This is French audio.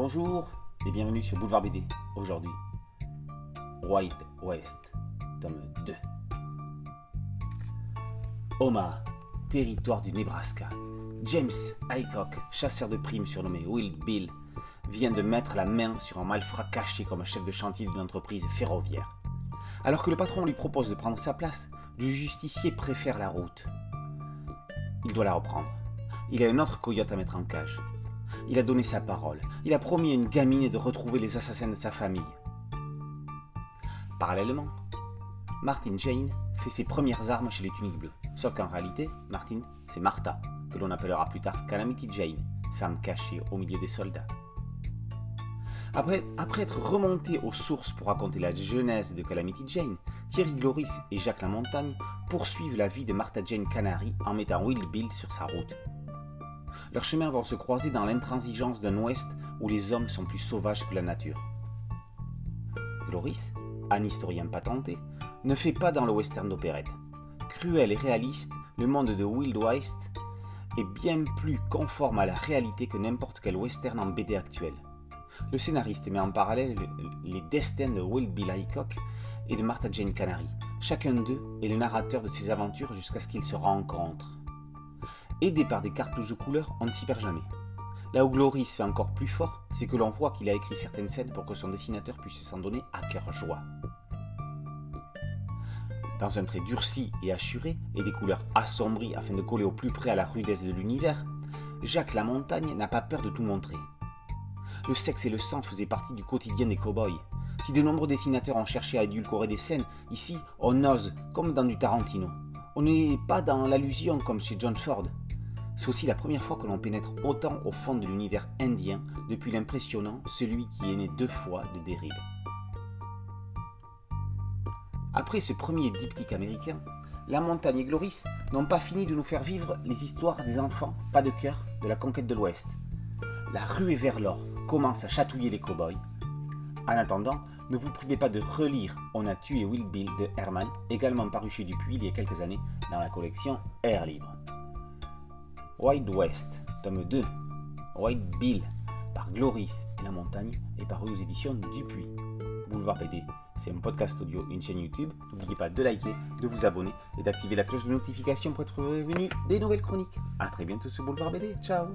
Bonjour et bienvenue sur Boulevard BD. Aujourd'hui, Wild West, tome 2. Omaha, territoire du Nebraska. James Aycock, chasseur de primes surnommé Wild Bill, vient de mettre la main sur un malfrat caché comme chef de chantier d'une entreprise ferroviaire. Alors que le patron lui propose de prendre sa place, le justicier préfère la route. Il doit la reprendre. Il a un autre coyote à mettre en cage. Il a donné sa parole. Il a promis à une gamine de retrouver les assassins de sa famille. Parallèlement, Martin Jane fait ses premières armes chez les tuniques bleues. Sauf qu'en réalité, Martin, c'est Martha, que l'on appellera plus tard Calamity Jane, femme cachée au milieu des soldats. Après, être remonté aux sources pour raconter la genèse de Calamity Jane, Thierry Gloris et Jacques Lamontagne poursuivent la vie de Martha Jane Canary en mettant Will Bill sur sa route. Leurs chemins vont se croiser dans l'intransigeance d'un Ouest où les hommes sont plus sauvages que la nature. Gloris, un historien patenté, ne fait pas dans le western d'opérette. Cruel et réaliste, le monde de Wild West est bien plus conforme à la réalité que n'importe quel western en BD actuel. Le scénariste met en parallèle les destins de Wild Bill Hickok et de Martha Jane Canary. Chacun d'eux est le narrateur de ses aventures jusqu'à ce qu'ils se rencontrent. Aidé par des cartouches de couleur, on ne s'y perd jamais. Là où Gloris fait encore plus fort, c'est que l'on voit qu'il a écrit certaines scènes pour que son dessinateur puisse s'en donner à cœur joie. Dans un trait durci et assuré, et des couleurs assombries afin de coller au plus près à la rudesse de l'univers, Jacques Lamontagne n'a pas peur de tout montrer. Le sexe et le sang faisaient partie du quotidien des cow-boys. Si de nombreux dessinateurs ont cherché à édulcorer des scènes, ici, on ose, comme dans du Tarantino. On n'est pas dans l'allusion comme chez John Ford. C'est aussi la première fois que l'on pénètre autant au fond de l'univers indien depuis l'impressionnant Celui qui est né deux fois de Derrida. Après ce premier diptyque américain, La Montagne et Gloris n'ont pas fini de nous faire vivre les histoires des enfants, pas de cœur, de la conquête de l'Ouest. La ruée vers l'or commence à chatouiller les cow-boys. En attendant, ne vous privez pas de relire On a tué Will Bill de Herman, également paru chez Dupuis il y a quelques années dans la collection Air Libre. Wild West, tome 2, Wild Bill, par Gloris et la Montagne, est paru aux éditions Dupuis. Boulevard BD, c'est un podcast audio, une chaîne YouTube. N'oubliez pas de liker, de vous abonner et d'activer la cloche de notification pour être prévenu des nouvelles chroniques. A très bientôt sur Boulevard BD. Ciao